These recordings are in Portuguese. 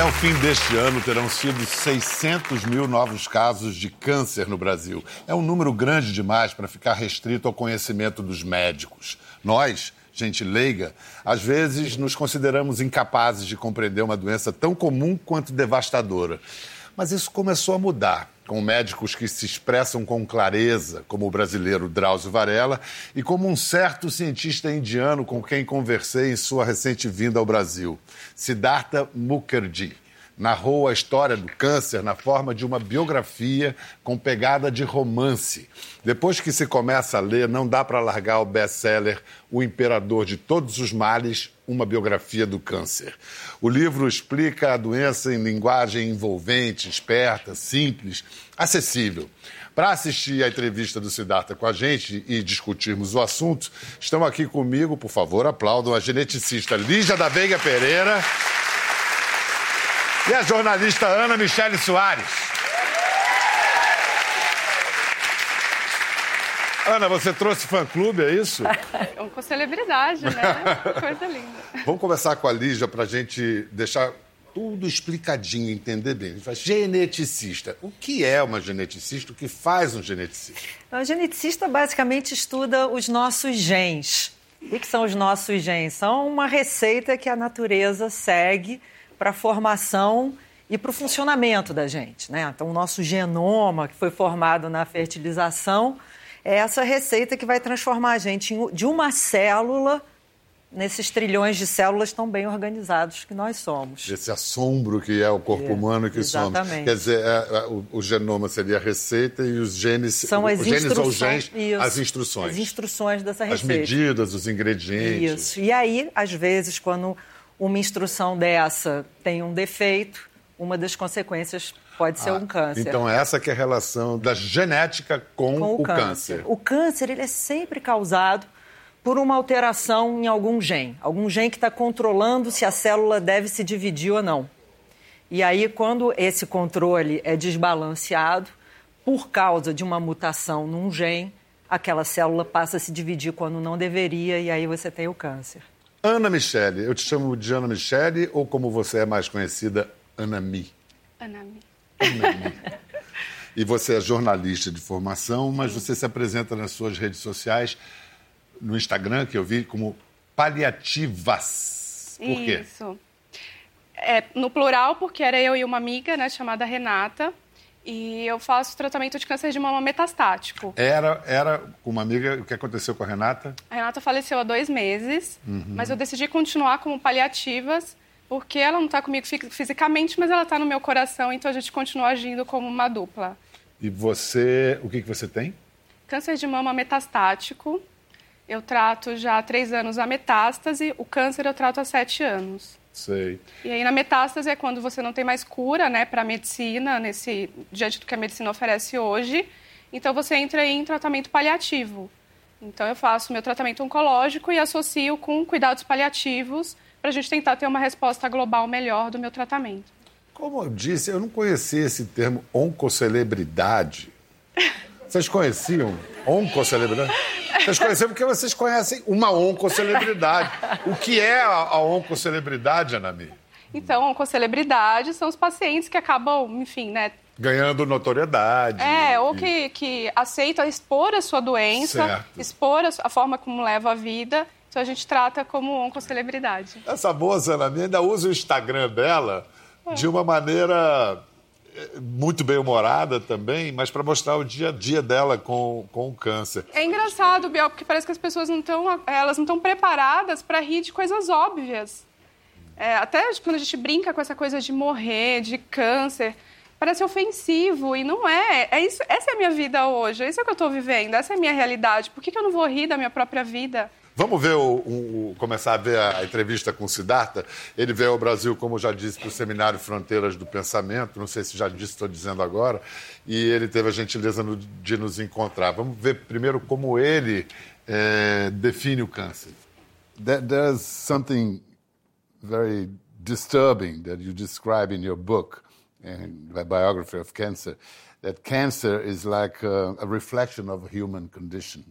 Até o fim deste ano terão sido 600 mil novos casos de câncer no Brasil. É um número grande demais para ficar restrito ao conhecimento dos médicos. Nós, gente leiga, às vezes nos consideramos incapazes de compreender uma doença tão comum quanto devastadora. Mas isso começou a mudar com médicos que se expressam com clareza, como o brasileiro Drauzio Varela, e como um certo cientista indiano com quem conversei em sua recente vinda ao Brasil, Siddhartha Mukherjee narrou a história do câncer na forma de uma biografia com pegada de romance. Depois que se começa a ler, não dá para largar o best-seller O Imperador de Todos os Males, uma biografia do câncer. O livro explica a doença em linguagem envolvente, esperta, simples, acessível. Para assistir a entrevista do Siddhartha com a gente e discutirmos o assunto, estão aqui comigo, por favor, aplaudam a geneticista Lígia da Veiga Pereira e a jornalista Ana Michele Soares. Ana, você trouxe fã-clube, é isso? É com celebridade, né? Coisa linda. Vamos conversar com a Lígia para a gente deixar tudo explicadinho, entender bem. A gente faz geneticista. O que é uma geneticista? O que faz um geneticista? O geneticista basicamente estuda os nossos genes. O que são os nossos genes? São uma receita que a natureza segue para a formação e para o funcionamento da gente. Né? Então, o nosso genoma, que foi formado na fertilização, é essa receita que vai transformar a gente de uma célula nesses trilhões de células tão bem organizados que nós somos. Esse assombro que é o corpo é, humano que exatamente. somos. Quer dizer, é, é, o, o, genoma seria a receita e os genes... São as genes instruções. Ou genes, as instruções. As instruções dessa receita. As medidas, os ingredientes. Isso. E aí, às vezes, quando uma instrução dessa tem um defeito, uma das consequências pode ser ah, um câncer. Então essa que é a relação da genética com, com o, o câncer. câncer. O câncer ele é sempre causado por uma alteração em algum gene, algum gene que está controlando se a célula deve se dividir ou não. E aí, quando esse controle é desbalanceado por causa de uma mutação num gene, aquela célula passa a se dividir quando não deveria e aí você tem o câncer. Ana Michele, eu te chamo de Ana Michele ou como você é mais conhecida, Anami? Anami. Anami. e você é jornalista de formação, mas você se apresenta nas suas redes sociais, no Instagram, que eu vi, como paliativas. Por quê? Isso. É, no plural, porque era eu e uma amiga, né, chamada Renata. E eu faço tratamento de câncer de mama metastático. Era, era uma amiga, o que aconteceu com a Renata? A Renata faleceu há dois meses, uhum. mas eu decidi continuar como paliativas, porque ela não está comigo fisicamente, mas ela está no meu coração, então a gente continua agindo como uma dupla. E você, o que, que você tem? Câncer de mama metastático. Eu trato já há três anos a metástase, o câncer eu trato há sete anos. Sei. E aí na metástase é quando você não tem mais cura, né, para a medicina, nesse diante do que a medicina oferece hoje. Então você entra em tratamento paliativo. Então eu faço meu tratamento oncológico e associo com cuidados paliativos para a gente tentar ter uma resposta global melhor do meu tratamento. Como eu disse, eu não conhecia esse termo oncocelebridade. Vocês conheciam oncocelebridade? Vocês conhecem porque vocês conhecem uma oncocelebridade. O que é a, a oncocelebridade, Anami? Então, oncocelebridade são os pacientes que acabam, enfim, né? Ganhando notoriedade. É, ou que, que aceitam expor a sua doença, certo. expor a, a forma como leva a vida. Então a gente trata como oncocelebridade. Essa moça, Anami, ainda usa o Instagram dela é. de uma maneira muito bem humorada também, mas para mostrar o dia a dia dela com, com o câncer. É engraçado, Biel, porque parece que as pessoas não estão elas não estão preparadas para rir de coisas óbvias. É, até quando a gente brinca com essa coisa de morrer, de câncer, parece ofensivo e não é. é isso, essa é a minha vida hoje, é isso que eu estou vivendo, essa é a minha realidade. Por que, que eu não vou rir da minha própria vida? Vamos ver o, o, começar a ver a entrevista com o Siddhartha. Ele veio ao Brasil, como já disse, para o seminário Fronteiras do Pensamento. Não sei se já disse, estou dizendo agora. E ele teve a gentileza de nos encontrar. Vamos ver primeiro como ele é, define o câncer. There, there's something very disturbing that you describe in your book, in the biography of cancer, that cancer is like a, a reflection of a human condition.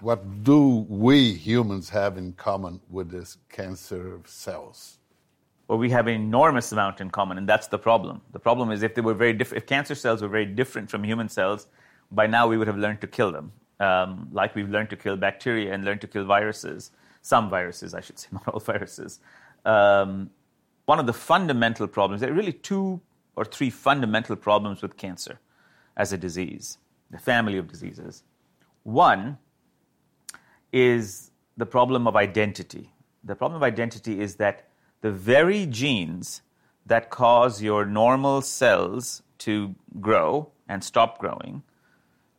What do we humans have in common with these cancer cells? Well, we have an enormous amount in common, and that's the problem. The problem is if they were very different, if cancer cells were very different from human cells, by now we would have learned to kill them, um, like we've learned to kill bacteria and learned to kill viruses, some viruses, I should say, not all viruses. Um, one of the fundamental problems, there are really two or three fundamental problems with cancer as a disease, the family of diseases. One is the problem of identity. The problem of identity is that the very genes that cause your normal cells to grow and stop growing,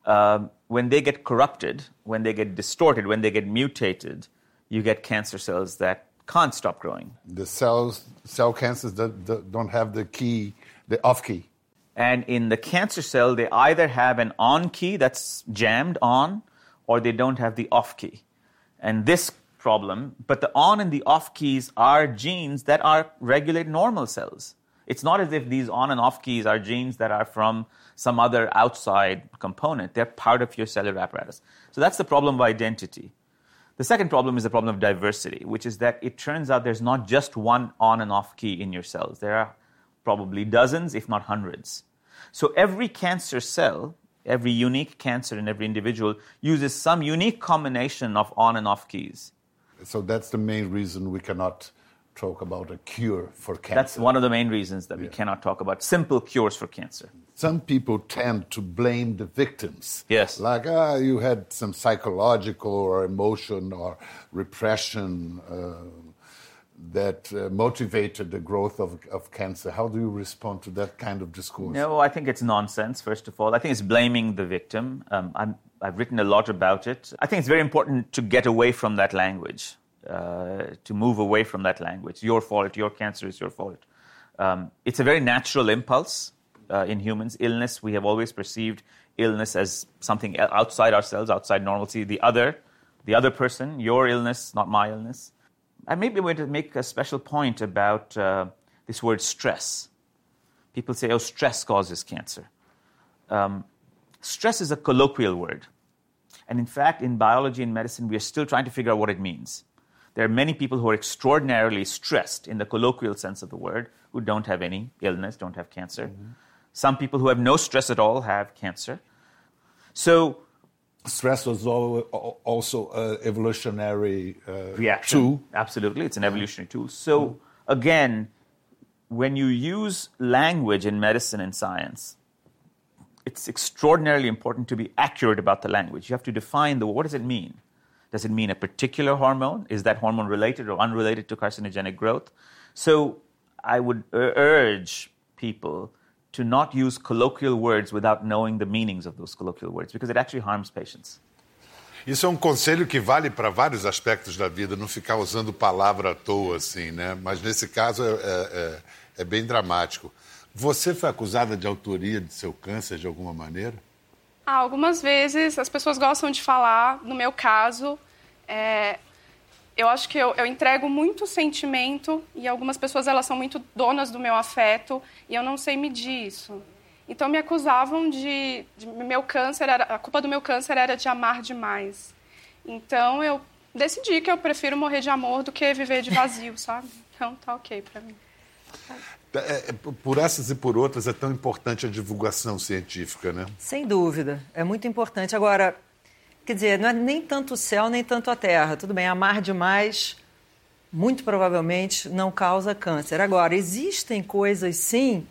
um, when they get corrupted, when they get distorted, when they get mutated, you get cancer cells that can't stop growing. The cells, cell cancers that, don't have the key, the off key. And in the cancer cell, they either have an on key that's jammed on, or they don't have the off key. And this problem, but the on and the off keys are genes that are regulate normal cells. It's not as if these on and off keys are genes that are from some other outside component. They're part of your cellular apparatus. So that's the problem of identity. The second problem is the problem of diversity, which is that it turns out there's not just one on and off key in your cells. There are probably dozens, if not hundreds. So every cancer cell, every unique cancer in every individual uses some unique combination of on and off keys. So that's the main reason we cannot talk about a cure for cancer. That's one of the main reasons that we cannot talk about simple cures for cancer. Some people tend to blame the victims. Yes. Like, ah, you had some psychological or emotion or repression uh, that uh, motivated the growth of, of cancer. How do you respond to that kind of discourse? No, I think it's nonsense, first of all. I think it's blaming the victim. Um, I'm I've written a lot about it. I think it's very important to get away from that language, uh, to move away from that language. Your fault, your cancer is your fault. Um, it's a very natural impulse uh, in humans. Illness, we have always perceived illness as something outside ourselves, outside normalcy. The other, the other person, your illness, not my illness. I maybe want to make a special point about uh, this word stress. People say, oh, stress causes cancer. Um, Stress is a colloquial word. And in fact, in biology and medicine, we are still trying to figure out what it means. There are many people who are extraordinarily stressed in the colloquial sense of the word who don't have any illness, don't have cancer. Mm-hmm. Some people who have no stress at all have cancer. So, stress was also an evolutionary uh, reaction. tool. Absolutely, it's an evolutionary tool. So, again, when you use language in medicine and science, it's extraordinarily important to be accurate about the language. You have to define the what does it mean? Does it mean a particular hormone? Is that hormone related or unrelated to carcinogenic growth? So I would urge people to not use colloquial words without knowing the meanings of those colloquial words because it actually harms patients. Isso é um conselho que vale para vários aspectos da vida, não ficar usando palavra à toa assim, né? Mas nesse caso é, é, é bem dramático. Você foi acusada de autoria de seu câncer de alguma maneira? Ah, algumas vezes as pessoas gostam de falar. No meu caso, é, eu acho que eu, eu, entrego muito sentimento e algumas pessoas elas são muito donas do meu afeto e eu não sei medir isso. Então me acusavam de, de meu câncer era, a culpa do meu câncer era de amar demais. Então eu decidi que eu prefiro morrer de amor do que viver de vazio, sabe? Então tá ok para mim. É, é, por essas e por outras é tão importante a divulgação científica, né? Sem dúvida, é muito importante. Agora, quer dizer, não é nem tanto o céu nem tanto a terra. Tudo bem, amar demais muito provavelmente não causa câncer. Agora, existem coisas sim,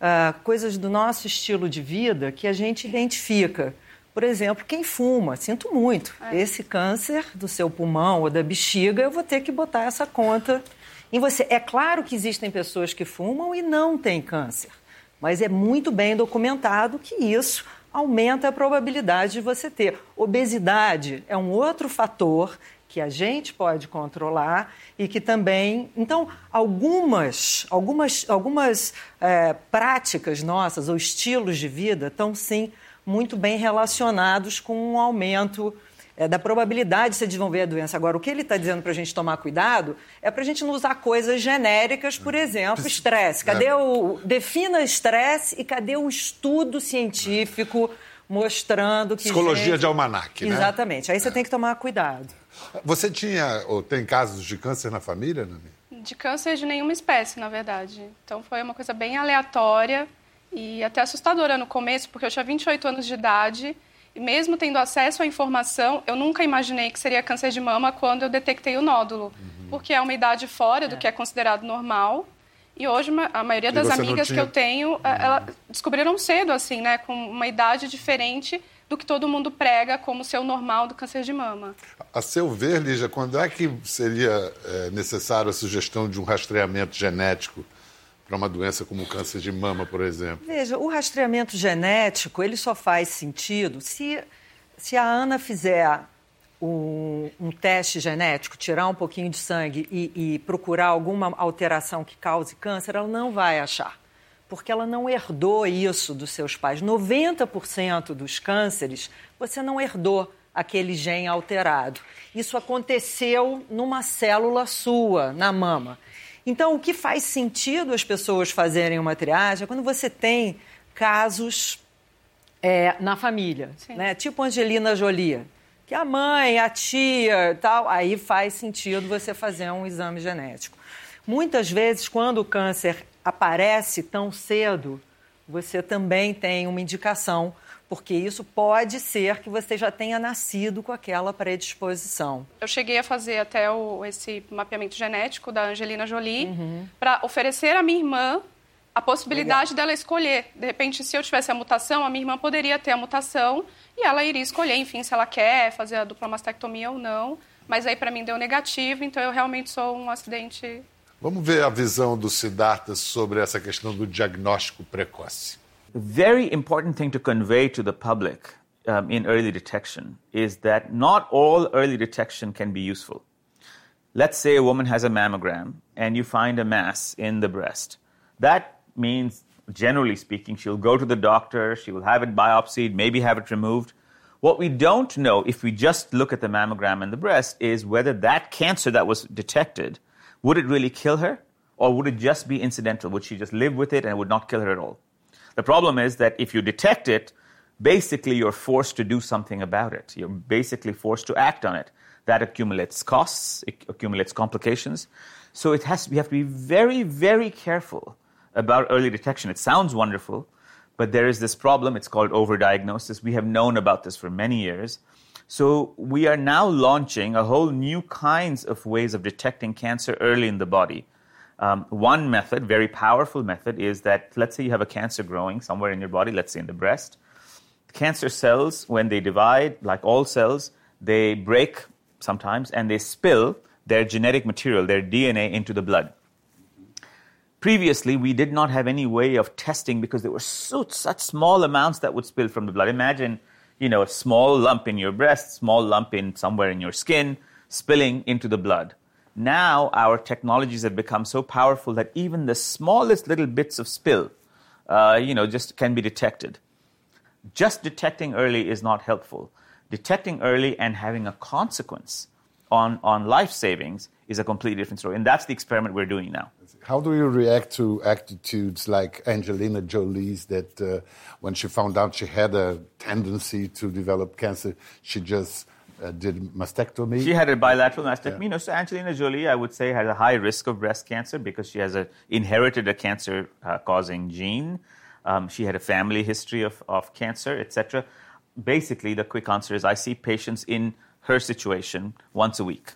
uh, coisas do nosso estilo de vida que a gente identifica. Por exemplo, quem fuma, sinto muito. É. Esse câncer do seu pulmão ou da bexiga, eu vou ter que botar essa conta em você. É claro que existem pessoas que fumam e não têm câncer, mas é muito bem documentado que isso aumenta a probabilidade de você ter. Obesidade é um outro fator que a gente pode controlar e que também. Então, algumas, algumas, algumas é, práticas nossas ou estilos de vida estão sim muito bem relacionados com um aumento é, da probabilidade de se desenvolver a doença. Agora, o que ele está dizendo para a gente tomar cuidado é para a gente não usar coisas genéricas, por exemplo, estresse. Cadê o. Defina estresse e cadê o estudo científico mostrando que. Psicologia gente... de almanac, né? Exatamente. Aí você tem que tomar cuidado. Você tinha ou tem casos de câncer na família, Nani? de câncer de nenhuma espécie, na verdade. Então foi uma coisa bem aleatória e até assustadora no começo, porque eu tinha 28 anos de idade mesmo tendo acesso à informação, eu nunca imaginei que seria câncer de mama quando eu detectei o nódulo, uhum. porque é uma idade fora do é. que é considerado normal. E hoje a maioria das amigas tinha... que eu tenho, uhum. ela descobriram cedo assim, né, com uma idade diferente do que todo mundo prega como ser o normal do câncer de mama. A seu ver, Lígia, quando é que seria é, necessário a sugestão de um rastreamento genético para uma doença como o câncer de mama, por exemplo? Veja, o rastreamento genético ele só faz sentido se, se a Ana fizer um, um teste genético, tirar um pouquinho de sangue e, e procurar alguma alteração que cause câncer, ela não vai achar porque ela não herdou isso dos seus pais. 90% dos cânceres você não herdou aquele gene alterado. Isso aconteceu numa célula sua, na mama. Então, o que faz sentido as pessoas fazerem uma triagem é quando você tem casos é, na família, né? tipo Angelina Jolie, que a mãe, a tia tal, aí faz sentido você fazer um exame genético. Muitas vezes, quando o câncer aparece tão cedo, você também tem uma indicação, porque isso pode ser que você já tenha nascido com aquela predisposição. Eu cheguei a fazer até o, esse mapeamento genético da Angelina Jolie uhum. para oferecer à minha irmã a possibilidade Legal. dela escolher. De repente, se eu tivesse a mutação, a minha irmã poderia ter a mutação e ela iria escolher, enfim, se ela quer fazer a dupla mastectomia ou não. Mas aí para mim deu negativo, então eu realmente sou um acidente Vamos ver a visão do Siddhartha sobre essa questão do diagnóstico precoce. Very important thing to convey to the public um, in early detection is that not all early detection can be useful. Let's say a woman has a mammogram and you find a mass in the breast. That means, generally speaking, she'll go to the doctor, she will have it biopsied, maybe have it removed. What we don't know, if we just look at the mammogram and the breast, is whether that cancer that was detected would it really kill her? Or would it just be incidental? Would she just live with it and it would not kill her at all? The problem is that if you detect it, basically you're forced to do something about it. You're basically forced to act on it. That accumulates costs, it accumulates complications. So it has, we have to be very, very careful about early detection. It sounds wonderful, but there is this problem. It's called overdiagnosis. We have known about this for many years. So we are now launching a whole new kinds of ways of detecting cancer early in the body. Um, one method, very powerful method, is that let's say you have a cancer growing somewhere in your body, let's say in the breast. Cancer cells, when they divide, like all cells, they break sometimes and they spill their genetic material, their DNA, into the blood. Previously, we did not have any way of testing because there were so, such small amounts that would spill from the blood. Imagine you know, a small lump in your breast, small lump in somewhere in your skin, spilling into the blood. Now our technologies have become so powerful that even the smallest little bits of spill, uh, you know, just can be detected. Just detecting early is not helpful. Detecting early and having a consequence on, on life savings is a completely different story. And that's the experiment we're doing now. How do you react to attitudes like Angelina Jolie's that uh, when she found out she had a tendency to develop cancer, she just uh, did mastectomy? She had a bilateral mastectomy. Yeah. No, so Angelina Jolie, I would say, has a high risk of breast cancer because she has a, inherited a cancer uh, causing gene. Um, she had a family history of, of cancer, etc. Basically, the quick answer is I see patients in her situation once a week.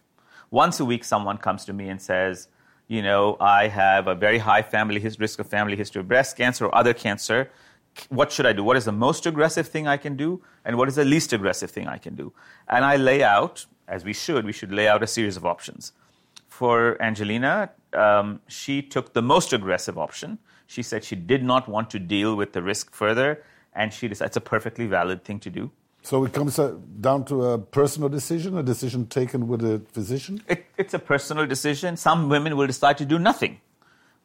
Once a week, someone comes to me and says, you know, I have a very high family his- risk of family history of breast cancer or other cancer. What should I do? What is the most aggressive thing I can do? And what is the least aggressive thing I can do? And I lay out, as we should, we should lay out a series of options. For Angelina, um, she took the most aggressive option. She said she did not want to deal with the risk further, and she decided it's a perfectly valid thing to do. So it comes uh, down to a personal decision, a decision taken with a physician? It, it's a personal decision. Some women will decide to do nothing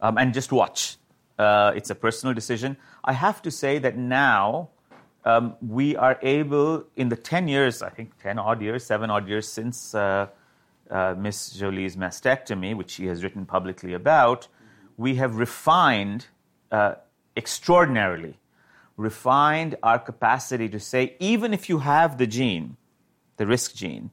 um, and just watch. Uh, it's a personal decision. I have to say that now um, we are able, in the 10 years, I think 10 odd years, 7 odd years since uh, uh, Miss Jolie's mastectomy, which she has written publicly about, we have refined uh, extraordinarily refined our capacity to say, even if you have the gene, the risk gene,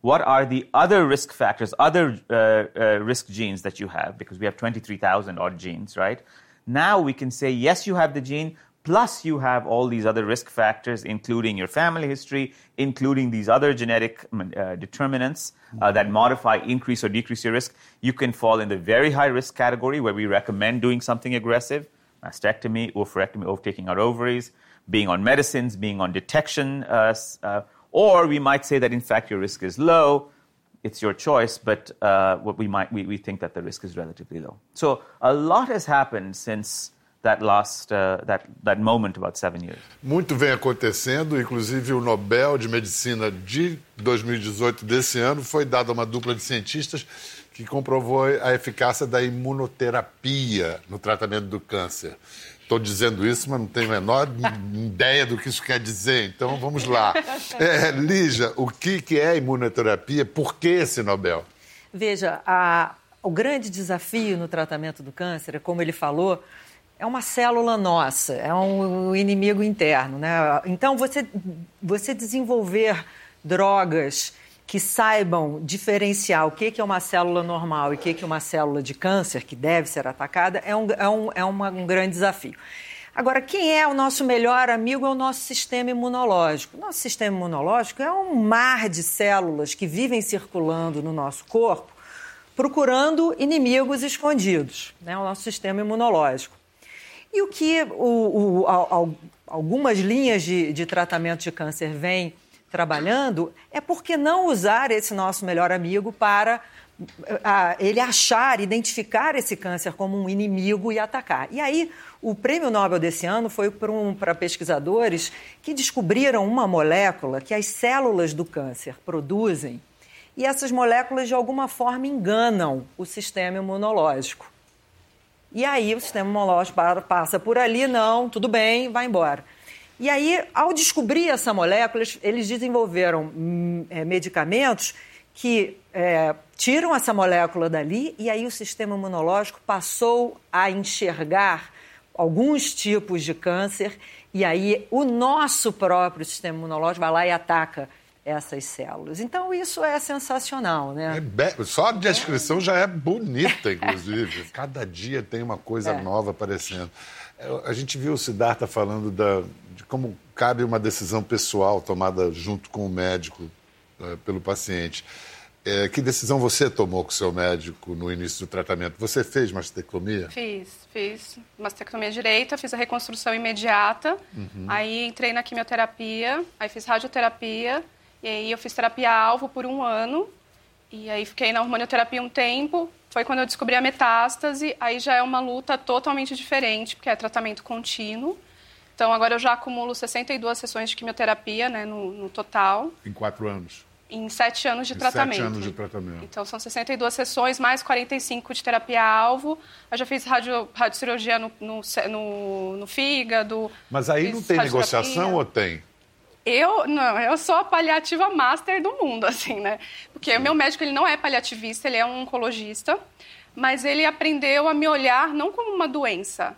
what are the other risk factors, other uh, uh, risk genes that you have, because we have 23,000 odd genes, right? Now we can say, yes, you have the gene, plus you have all these other risk factors, including your family history, including these other genetic uh, determinants uh, that modify, increase, or decrease your risk. You can fall in the very high risk category where we recommend doing something aggressive mastectomy, oophorectomy, overtaking our ovaries, being on medicines, being on detection uh, uh or we might say that in fact your risk is low. It's your choice, but uh, what we might we, we think that the risk is relatively low. So a lot has happened since that last uh, that that moment about seven years. Muito vem acontecendo, inclusive o Nobel de Medicina de 2018 desse ano foi dado a uma dupla de cientistas que comprovou a eficácia da imunoterapia no tratamento do câncer. Estou dizendo isso, mas não tenho a menor ideia do que isso quer dizer. Então vamos lá. É, Lígia, o que, que é imunoterapia? Por que esse Nobel? Veja, a, o grande desafio no tratamento do câncer, é como ele falou, é uma célula nossa, é um inimigo interno. Né? Então, você, você desenvolver drogas que saibam diferenciar o que é uma célula normal e o que é uma célula de câncer que deve ser atacada é um, é um, é uma, um grande desafio. Agora, quem é o nosso melhor amigo é o nosso sistema imunológico. Nosso sistema imunológico é um mar de células que vivem circulando no nosso corpo, procurando inimigos escondidos, né? o nosso sistema imunológico. E o que o, o, algumas linhas de, de tratamento de câncer vêm trabalhando, é por que não usar esse nosso melhor amigo para a, ele achar, identificar esse câncer como um inimigo e atacar. E aí, o prêmio Nobel desse ano foi para um, pesquisadores que descobriram uma molécula que as células do câncer produzem e essas moléculas, de alguma forma, enganam o sistema imunológico. E aí, o sistema imunológico passa por ali, não, tudo bem, vai embora. E aí, ao descobrir essa molécula, eles desenvolveram hum, é, medicamentos que é, tiram essa molécula dali e aí o sistema imunológico passou a enxergar alguns tipos de câncer e aí o nosso próprio sistema imunológico vai lá e ataca essas células. Então isso é sensacional, né? É Só a descrição já é bonita, inclusive. Cada dia tem uma coisa é. nova aparecendo. A gente viu o Siddhartha falando da, de como cabe uma decisão pessoal tomada junto com o médico uh, pelo paciente. É, que decisão você tomou com o seu médico no início do tratamento? Você fez mastectomia? Fiz, fiz mastectomia direita, fiz a reconstrução imediata, uhum. aí entrei na quimioterapia, aí fiz radioterapia, e aí eu fiz terapia-alvo por um ano, e aí fiquei na hormonioterapia um tempo, foi quando eu descobri a metástase, aí já é uma luta totalmente diferente, porque é tratamento contínuo. Então, agora eu já acumulo 62 sessões de quimioterapia, né, no, no total. Em quatro anos? Em sete anos de em tratamento. Sete anos de tratamento. Então, são 62 sessões, mais 45 de terapia-alvo. Eu já fiz radio, radiocirurgia no, no, no, no fígado. Mas aí não tem negociação ou tem? Eu, não, eu sou a paliativa master do mundo, assim, né? Porque o meu médico, ele não é paliativista, ele é um oncologista, mas ele aprendeu a me olhar não como uma doença,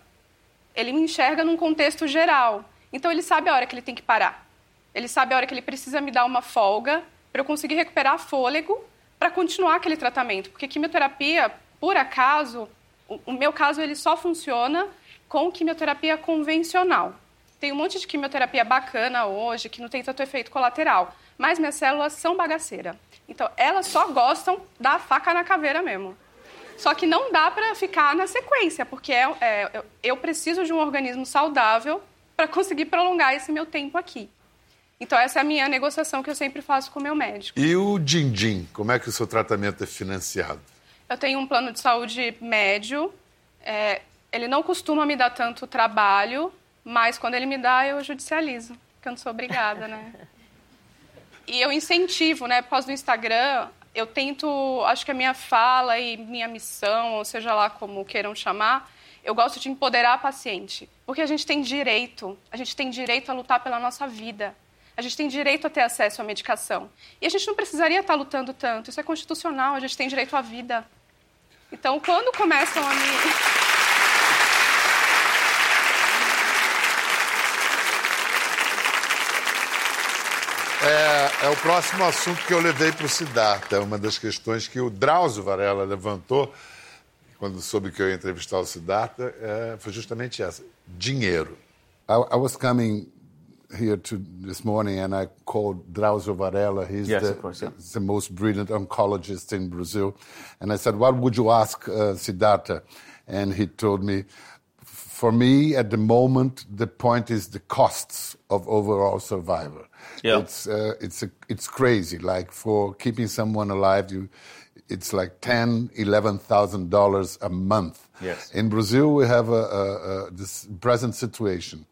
ele me enxerga num contexto geral. Então ele sabe a hora que ele tem que parar. Ele sabe a hora que ele precisa me dar uma folga para eu conseguir recuperar fôlego para continuar aquele tratamento. Porque quimioterapia, por acaso, o, meu caso ele só funciona com quimioterapia convencional. Tem um monte de quimioterapia bacana hoje que não tem tanto efeito colateral, mas minhas células são bagaceira. Então, elas só gostam da faca na caveira mesmo. Só que não dá para ficar na sequência, porque é, é, eu preciso de um organismo saudável para conseguir prolongar esse meu tempo aqui. Então, essa é a minha negociação que eu sempre faço com o meu médico. E o din-din, como é que o seu tratamento é financiado? Eu tenho um plano de saúde médio. É, ele não costuma me dar tanto trabalho, mas quando ele me dá, eu judicializo, porque eu não sou obrigada, né? E eu incentivo, né? Por causa do Instagram, eu tento, acho que a minha fala e minha missão, ou seja lá como queiram chamar, eu gosto de empoderar a paciente, porque a gente tem direito, a gente tem direito a lutar pela nossa vida. A gente tem direito a ter acesso à medicação. E a gente não precisaria estar lutando tanto, isso é constitucional, a gente tem direito à vida. Então, quando começam a me É, é, o próximo assunto que eu levei para o Siddhartha. Uma das questões que o Drauzio Varela levantou quando soube que eu ia entrevistar o Siddhartha é, foi justamente essa: dinheiro. I, I, was coming here to this morning and I called Drauzio Varela. He's yes, the, course, yeah. the, most brilliant oncologist in Brazil. And I said, What would you ask uh, Siddhartha? And he told me, For me, at the moment, the point is the costs of overall survival. Yeah. It's, uh, it's, a, it's crazy. Like for keeping someone alive, you, it's like ten, eleven thousand dollars a month. Yes. In Brazil, we have a, a, a this present situation.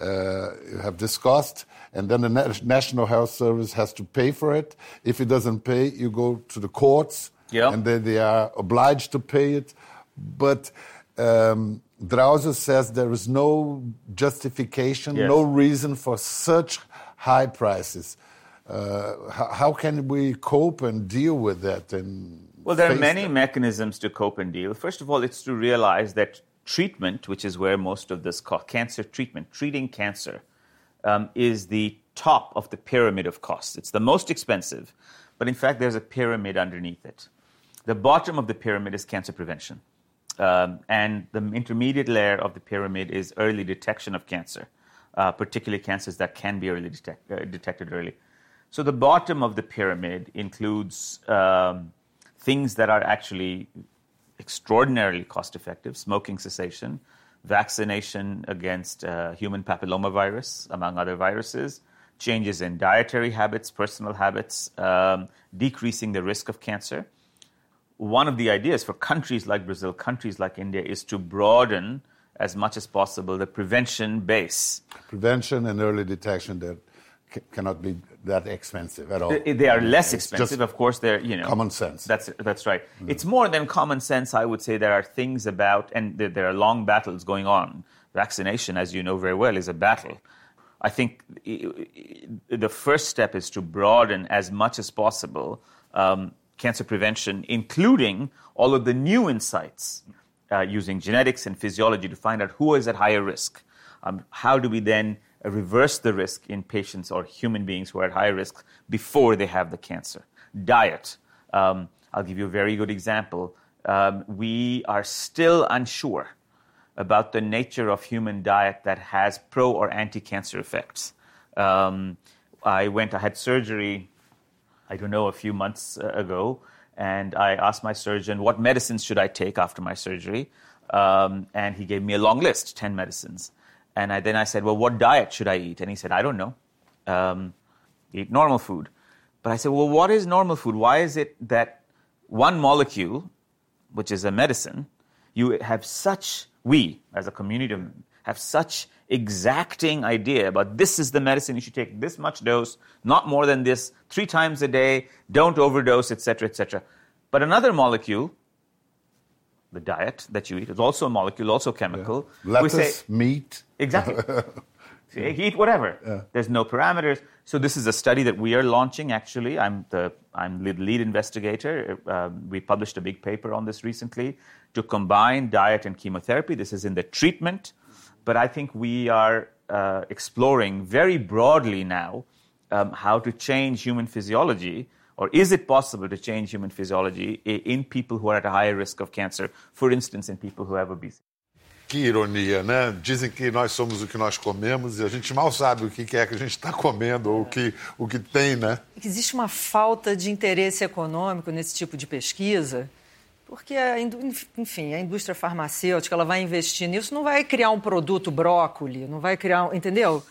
Uh, you have this cost, and then the National Health Service has to pay for it. If it doesn't pay, you go to the courts, yeah. and then they are obliged to pay it. But um, Drauzio says there is no justification, yes. no reason for such high prices. Uh, how, how, can we cope and deal with that? And well, there are many that? mechanisms to cope and deal. First of all, it's to realize that treatment, which is where most of this cancer treatment, treating cancer, um, is the top of the pyramid of costs. It's the most expensive, but in fact, there's a pyramid underneath it. The bottom of the pyramid is cancer prevention. Um, and the intermediate layer of the pyramid is early detection of cancer, uh, particularly cancers that can be early detect, uh, detected early. So the bottom of the pyramid includes um, things that are actually extraordinarily cost effective smoking cessation, vaccination against uh, human papillomavirus, among other viruses, changes in dietary habits, personal habits, um, decreasing the risk of cancer. One of the ideas for countries like Brazil, countries like India, is to broaden as much as possible the prevention base. Prevention and early detection that cannot be that expensive at all. They, they are less it's expensive, of course. They're you know common sense. That's that's right. Mm. It's more than common sense. I would say there are things about, and there, there are long battles going on. Vaccination, as you know very well, is a battle. I think the first step is to broaden as much as possible um, cancer prevention, including all of the new insights uh, using genetics and physiology to find out who is at higher risk. Um, how do we then reverse the risk in patients or human beings who are at higher risk before they have the cancer. Diet. Um, I'll give you a very good example. Um, we are still unsure about the nature of human diet that has pro or anti cancer effects. Um, I went, I had surgery, I don't know, a few months uh, ago, and I asked my surgeon, what medicines should I take after my surgery? Um, and he gave me a long list, 10 medicines. And I, then I said, well, what diet should I eat? And he said, I don't know. Um, eat normal food. But I said, well, what is normal food? Why is it that one molecule, which is a medicine, you have such, we as a community have such exacting idea about this is the medicine you should take this much dose, not more than this, three times a day, don't overdose, etc., etc. But another molecule the diet that you eat is also a molecule, also chemical. Yeah. Lettuce, say, meat. Exactly. so eat whatever. Yeah. There's no parameters. So this is a study that we are launching. Actually, I'm the I'm the lead investigator. Uh, we published a big paper on this recently to combine diet and chemotherapy. This is in the treatment, but I think we are uh, exploring very broadly now um, how to change human physiology or is it possible to change human physiology in people who are at a higher risk of cancer, for instance, in people who have obesity? Que ironia, né? Dizem que nós somos o que nós comemos e a gente mal sabe o que é que a gente está comendo ou o que, o que tem, né? Existe uma falta de interesse econômico nesse tipo de pesquisa, porque, a, enfim, a indústria farmacêutica ela vai investir nisso, não vai criar um produto brócoli, não vai criar, entendeu?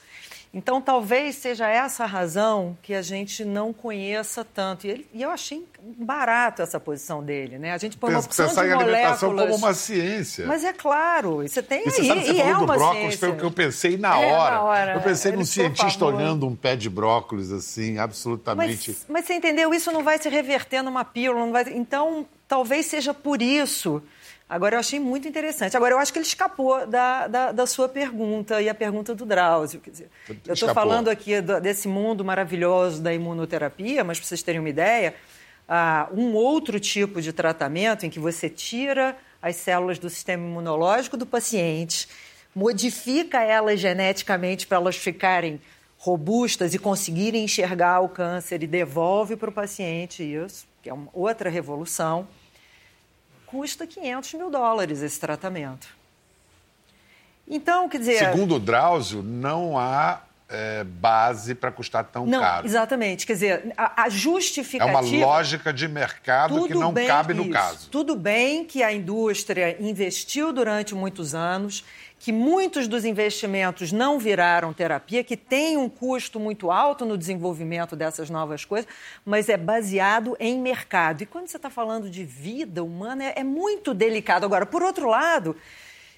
Então, talvez seja essa a razão que a gente não conheça tanto. E, ele, e eu achei barato essa posição dele, né? A gente põe uma opção Pensar de em alimentação como uma ciência. Mas é claro, você tem e você aí, sabe, você e falou é do uma brócolis, ciência. foi o que eu pensei na é, hora. Na hora. Eu pensei Ele num cientista favor. olhando um pé de brócolis, assim, absolutamente... Mas, mas você entendeu? Isso não vai se reverter numa pílula, não vai... Então, talvez seja por isso Agora, eu achei muito interessante. Agora, eu acho que ele escapou da, da, da sua pergunta e a pergunta do Drauzio. Quer dizer, eu estou falando aqui do, desse mundo maravilhoso da imunoterapia, mas para vocês terem uma ideia, ah, um outro tipo de tratamento em que você tira as células do sistema imunológico do paciente, modifica elas geneticamente para elas ficarem robustas e conseguirem enxergar o câncer e devolve para o paciente isso, que é uma outra revolução, custa 500 mil dólares esse tratamento. Então, quer dizer. Segundo o Drauzio, não há é, base para custar tão não, caro. Exatamente. Quer dizer, a, a justificativa. É uma lógica de mercado que não cabe no isso. caso. Tudo bem que a indústria investiu durante muitos anos, que muitos dos investimentos não viraram terapia, que tem um custo muito alto no desenvolvimento dessas novas coisas, mas é baseado em mercado. E quando você está falando de vida humana, é, é muito delicado. Agora, por outro lado.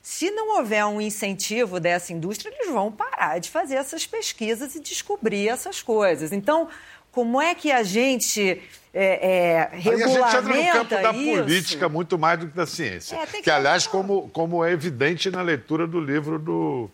Se não houver um incentivo dessa indústria, eles vão parar de fazer essas pesquisas e descobrir essas coisas. Então, como é que a gente é, é, regulamenta Aí a gente entra no campo da isso? política muito mais do que da ciência. É, que, que aliás, como, como é evidente na leitura do livro do,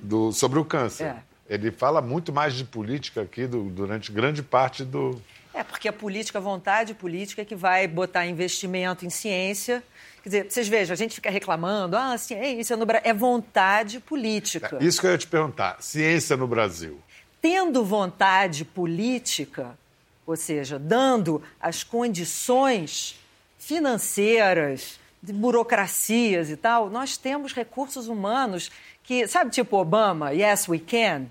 do, sobre o câncer. É. Ele fala muito mais de política aqui do- durante grande parte do... É, porque a política, a vontade política é que vai botar investimento em ciência. Quer dizer, vocês vejam, a gente fica reclamando, ah, ciência no Brasil. É vontade política. Isso que eu ia te perguntar. Ciência no Brasil. Tendo vontade política, ou seja, dando as condições financeiras, de burocracias e tal, nós temos recursos humanos que, sabe, tipo Obama, yes, we can.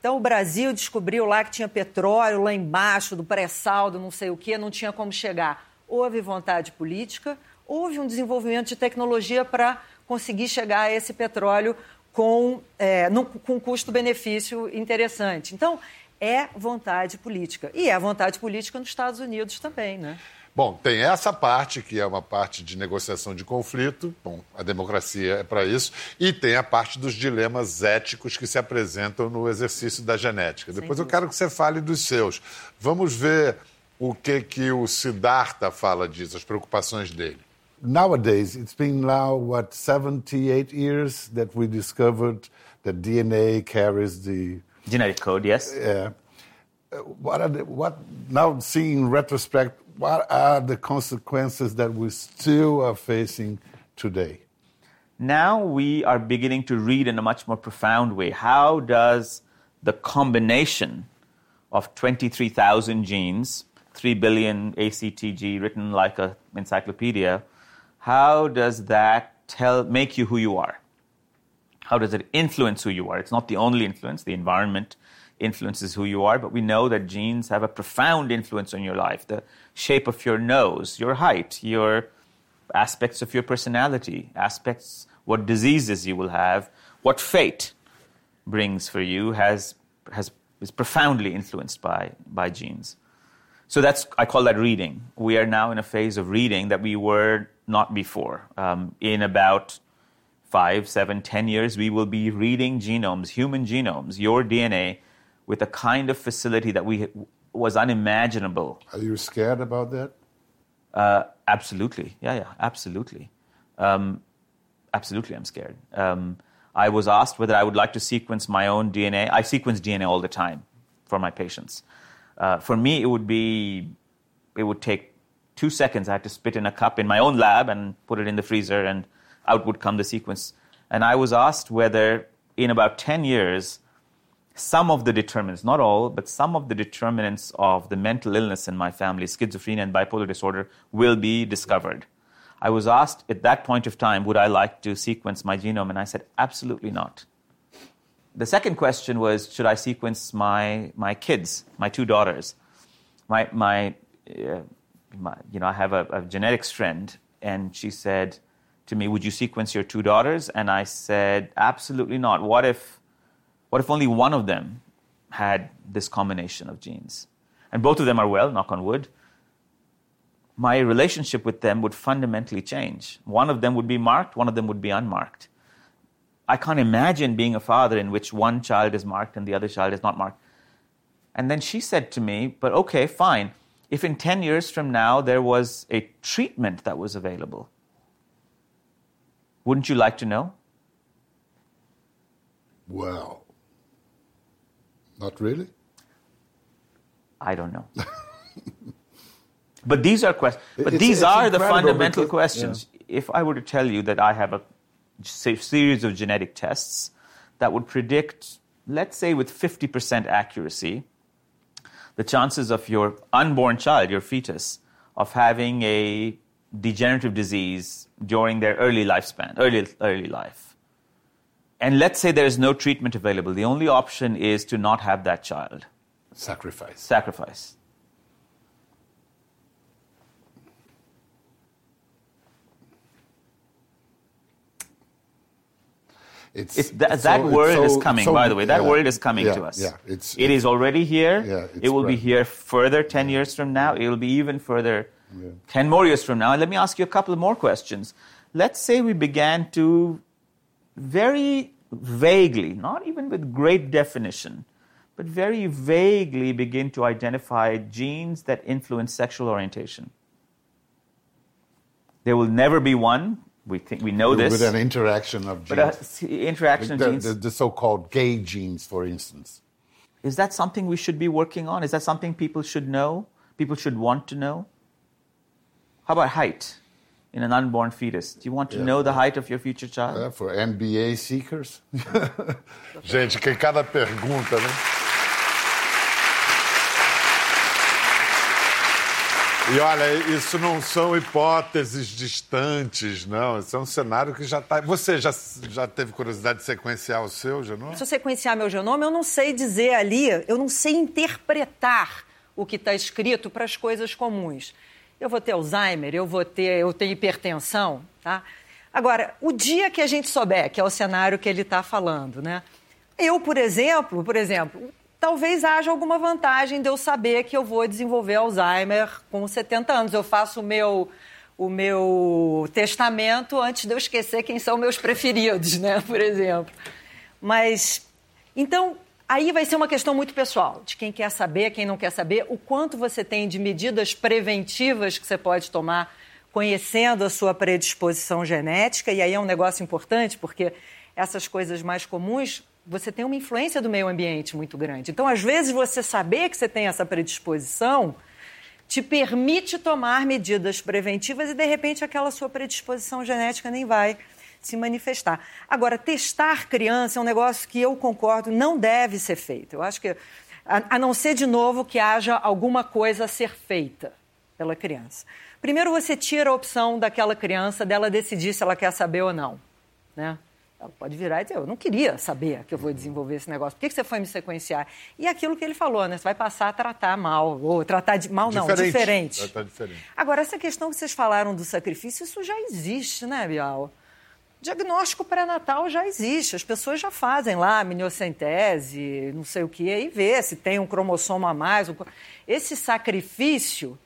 Então, o Brasil descobriu lá que tinha petróleo lá embaixo, do pré-sal, do não sei o quê, não tinha como chegar. Houve vontade política, houve um desenvolvimento de tecnologia para conseguir chegar a esse petróleo com, é, num- com custo-benefício interessante. Então, é vontade política. E é vontade política nos Estados Unidos também, né? Bom, tem essa parte, que é uma parte de negociação de conflito. Bom, a democracia é para isso. E tem a parte dos dilemas éticos que se apresentam no exercício da genética. Depois eu dúvida. quero que você fale dos seus. Vamos ver o que, que o Siddhartha fala disso, as preocupações dele. Nowadays, it's been now, what, 78 years that we discovered that DNA carries the. Genetic code, yes. Uh, what are the, what, now seeing in retrospect, what are the consequences that we still are facing today? now we are beginning to read in a much more profound way how does the combination of 23,000 genes, 3 billion ACTG written like an encyclopedia, how does that tell, make you who you are? How does it influence who you are? It's not the only influence, the environment influences who you are, but we know that genes have a profound influence on your life. The shape of your nose, your height, your aspects of your personality, aspects, what diseases you will have, what fate brings for you has, has, is profoundly influenced by, by genes. So that's, I call that reading. We are now in a phase of reading that we were not before. Um, in about five, seven, ten years, we will be reading genomes, human genomes, your DNA, with a kind of facility that we was unimaginable Are you scared about that? uh, absolutely. Yeah, yeah, absolutely. Um, absolutely, I'm scared. Um, I was asked whether I would like to sequence my own DNA. I sequence DNA all the time for my patients. Uh, for me, it would be, it would take two seconds. I had to spit in a cup in my own lab and put it in the freezer, and out would come the sequence. And I was asked whether, in about 10 years, some of the determinants, not all, but some of the determinants of the mental illness in my family, schizophrenia and bipolar disorder, will be discovered. I was asked at that point of time, would I like to sequence my genome? And I said, absolutely not. The second question was, should I sequence my, my kids, my two daughters? My, my, uh, my you know, I have a, a genetics friend, and she said to me, would you sequence your two daughters? And I said, absolutely not. What if what if only one of them had this combination of genes? And both of them are well, knock on wood. My relationship with them would fundamentally change. One of them would be marked, one of them would be unmarked. I can't imagine being a father in which one child is marked and the other child is not marked. And then she said to me, But okay, fine. If in 10 years from now there was a treatment that was available, wouldn't you like to know? Well, not really. I don't know. but these are questions. But It's- these it's are the fundamental questions. If I were to tell you that I have a series of genetic tests that would predict let's say with 50% accuracy, the chances of your unborn child, your fetus, of having a degenerative disease during their early lifespan, early, early life. And let's say there is no treatment available. The only option is to not have that child. Sacrifice. Sacrifice. It's, It's that, it's that so- world it's is coming, so- by the way. That yeah, world is coming yeah, to us. Yeah, it's, it is already here. Yeah, it's it will be here further 10 years from now. It will be even further 10 more years from now. Let me ask you a couple more questions. Let's say we began to very vaguely, not even with great definition, but very vaguely begin to identify genes that influence sexual orientation. There will never be one. We think we know this. with an interaction of uh, genes. but a interaction of the, genes. the, the so-called gay genes, for instance. Is that something we should be working on? Is that something people should know? People should want to know? How about height in an unborn fetus? Do you want to know the height of your future child? Uh, for NBA seekers. Gente, que cada pergunta, né? E olha, isso não são hipóteses distantes, não. Isso é um cenário que já está. Você já, já teve curiosidade de sequenciar o seu, Genô? Se eu sequenciar meu genoma, eu não sei dizer ali, eu não sei interpretar o que está escrito para as coisas comuns. Eu vou ter Alzheimer, eu vou ter, eu tenho hipertensão, tá? Agora, o dia que a gente souber, que é o cenário que ele está falando, né? Eu, por exemplo, por exemplo, talvez haja alguma vantagem de eu saber que eu vou desenvolver Alzheimer com 70 anos. Eu faço o meu o meu testamento antes de eu esquecer quem são meus preferidos, né, por exemplo. Mas então aí vai ser uma questão muito pessoal, de quem quer saber, quem não quer saber, o quanto você tem de medidas preventivas que você pode tomar conhecendo a sua predisposição genética, e aí é um negócio importante, porque essas coisas mais comuns, você tem uma influência do meio ambiente muito grande. Então, às vezes, você saber que você tem essa predisposição te permite tomar medidas preventivas e, de repente, aquela sua predisposição genética nem vai se manifestar. Agora, testar criança é um negócio que eu concordo não deve ser feito. Eu acho que, a, a não ser, de novo, que haja alguma coisa a ser feita pela criança. Primeiro, você tira a opção daquela criança dela decidir se ela quer saber ou não. Né? Ela pode virar e dizer, eu não queria saber que eu vou desenvolver esse negócio. Por que que você foi me sequenciar? E aquilo que ele falou, né? Você vai passar a tratar mal, ou tratar de mal, não, Diferente. diferente. Tratar diferente. Agora, essa questão que vocês falaram do sacrifício, isso já existe, né, Bial? Diagnóstico pré-natal já existe, as pessoas já fazem lá miniocentese, não sei o que, e vê se tem um cromossomo a mais. um- Esse sacrifício,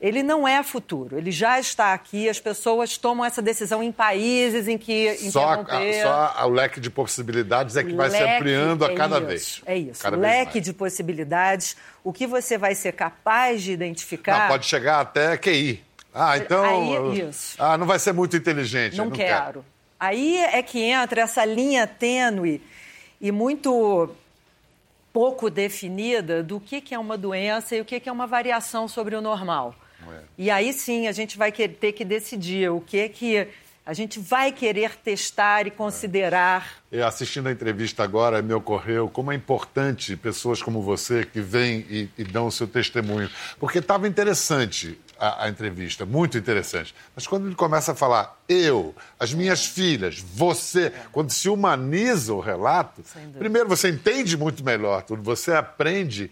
ele não é futuro, ele já está aqui, as pessoas tomam essa decisão em países em que Só, interromper... a- só o leque de possibilidades é que vai se ampliando a é cada isso, vez. É isso. Cada Leque de possibilidades, o que você vai ser capaz de identificar. Não, pode chegar até QI. Ah, então. Aí, isso. Ah, não vai ser muito inteligente. Não, eu quero. Aí é que entra essa linha tênue e muito pouco definida do que, que é uma doença e o que, que é uma variação sobre o normal. É. E aí sim a gente vai ter que decidir o que que a gente vai querer testar e considerar. Eu, assistindo a entrevista agora, me ocorreu como é importante pessoas como você que vêm e, e dão o seu testemunho. Porque estava interessante a, a entrevista, muito interessante. Mas quando ele começa a falar eu, as minhas filhas, você, quando se humaniza o relato, primeiro você entende muito melhor tudo, você aprende,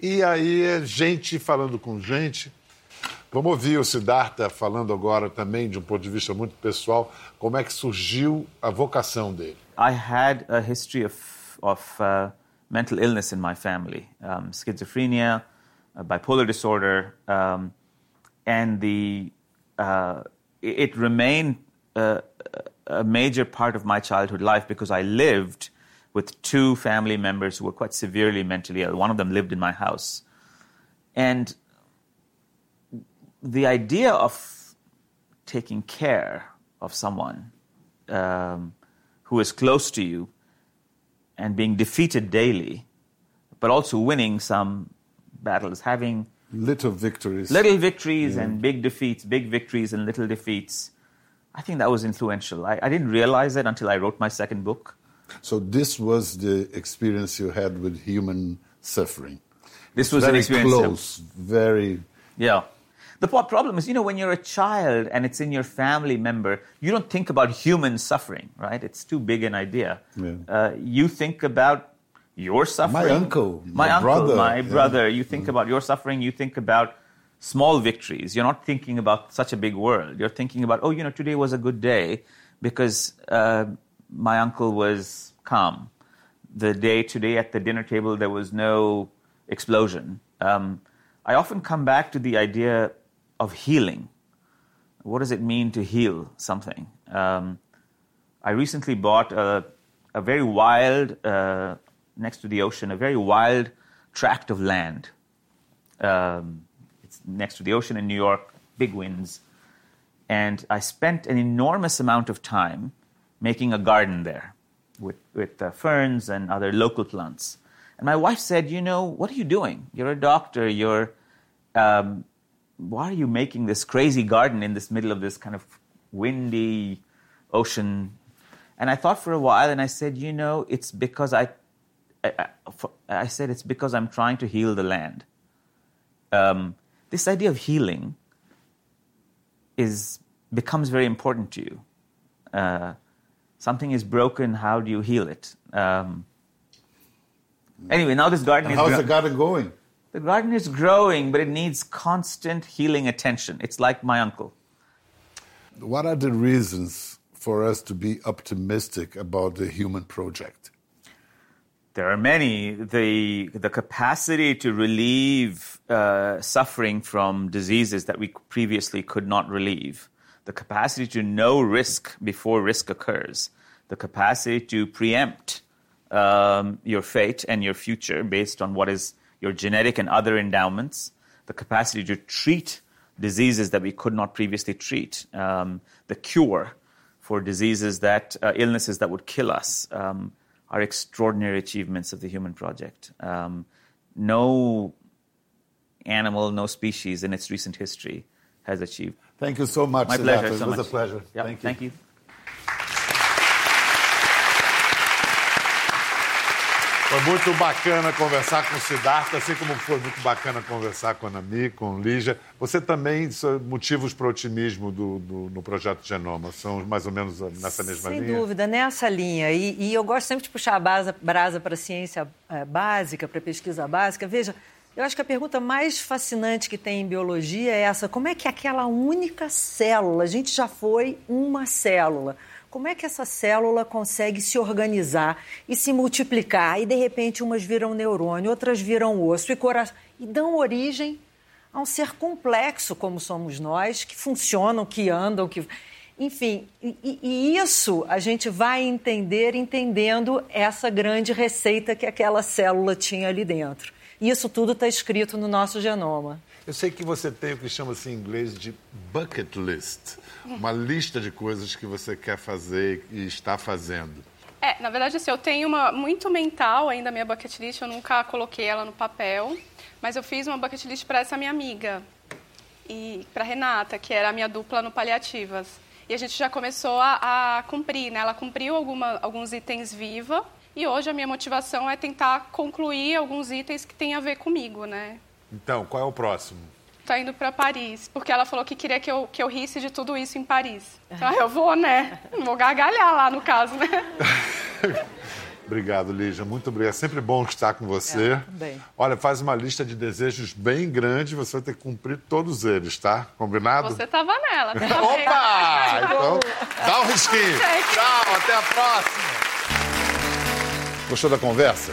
e aí é gente falando com gente. Vamos ouvir o Siddhartha falando agora também, de um ponto de vista muito pessoal, como é que surgiu a vocação dele. I had a history of, of uh, mental illness in my family um, schizophrenia, uh, bipolar disorder, um, and the, uh, it remained uh, a major part of my childhood life because I lived with two family members who were quite severely mentally ill. One of them lived in my house. And the idea of taking care of someone um, who is close to you and being defeated daily, but also winning some battles, having Little victories. little victories and big defeats, big victories and little defeats. I think that was influential. I, I didn't realize it until I wrote my second book. So this was the experience you had with human suffering. This was very an experience. close, very. Yeah. The problem is, you know, when you're a child and it's in your family member, you don't think about human suffering, right? It's too big an idea. Yeah. Uh, you think about your suffering. My uncle, my, my uncle, brother, my yeah. Mm. brother. You think about your suffering. You think about small victories. You're not thinking about such a big world. You're thinking about, oh, you know, today was a good day because uh, my uncle was calm. The day today at the dinner table, there was no explosion. Um, I often come back to the idea of healing. What does it mean to heal something? Um, I recently bought a, a very wild, uh, next to the ocean, a very wild tract of land. Um, it's next to the ocean in New York, big winds. And I spent an enormous amount of time making a garden there with, with uh, ferns and other local plants. And my wife said, You know, what are you doing? You're a doctor. You're, um, why are you making this crazy garden in this middle of this kind of windy ocean? And I thought for a while and I said, You know, it's because I, I, I, for- I said, it's because I'm trying to heal the land. Um, this idea of healing is becomes very important to you. Uh, something is broken. How do you heal it? Um, anyway, now this garden And is how's gro- the garden going? the garden is growing, but it needs constant healing attention. It's like my uncle. What are the reasons for us to be optimistic about the human project? There are many. The, the capacity to relieve uh, suffering from diseases that we previously could not relieve, the capacity to know risk before risk occurs, the capacity to preempt um, your fate and your future based on what is your genetic and other endowments, the capacity to treat diseases that we could not previously treat, um, the cure for diseases that, uh, illnesses that would kill us, um, are extraordinary achievements of the human project. Um, no animal, no species in its recent history has achieved. Thank you so much, My Siddhartha. pleasure. It was much. a pleasure. Yeah, Thank you. Thank you. Foi muito bacana conversar com o Siddhartha, assim como foi muito bacana conversar com a Nami, com o Lígia. Você também, são motivos para o otimismo do, do- no projeto Genoma, são mais ou menos nessa mesma Sem linha? dúvida, nessa linha. E, e eu gosto sempre de puxar a brasa, brasa para a ciência eh, básica, para a pesquisa básica. Veja, eu acho que a pergunta mais fascinante que tem em biologia é essa: como é que aquela única célula, a gente já foi uma célula, como é que essa célula consegue se organizar e se multiplicar? E de repente umas viram neurônio, outras viram osso e coração, e dão origem a um ser complexo como somos nós, que funcionam, que andam, que. Enfim, e, e- isso a gente vai entender entendendo essa grande receita que aquela célula tinha ali dentro. Isso tudo está escrito no nosso genoma. Eu sei que você tem o que chama-se em inglês de bucket list, uma lista de coisas que você quer fazer e está fazendo. É, na verdade, assim, eu tenho uma muito mental ainda a minha bucket list, eu nunca coloquei ela no papel, mas eu fiz uma bucket list para essa minha amiga e para Renata, que era a minha dupla no paliativas. E a gente já começou a, a cumprir, né? Ela cumpriu alguma, alguns itens viva e hoje a minha motivação é tentar concluir alguns itens que têm a ver comigo, né? Então, qual é o próximo? Tô indo para Paris, porque ela falou que queria que eu, que eu risse de tudo isso em Paris. Então eu vou, né? Vou gargalhar lá, no caso, né? Obrigado, Lígia. Muito obrigado. É sempre bom estar com você. É, também. Olha, faz uma lista de desejos bem grande, você vai ter que cumprir todos eles, tá? Combinado? Você tava nela. tá? Opa! Então, dá um risquinho. Tchau, até a próxima. Gostou da conversa?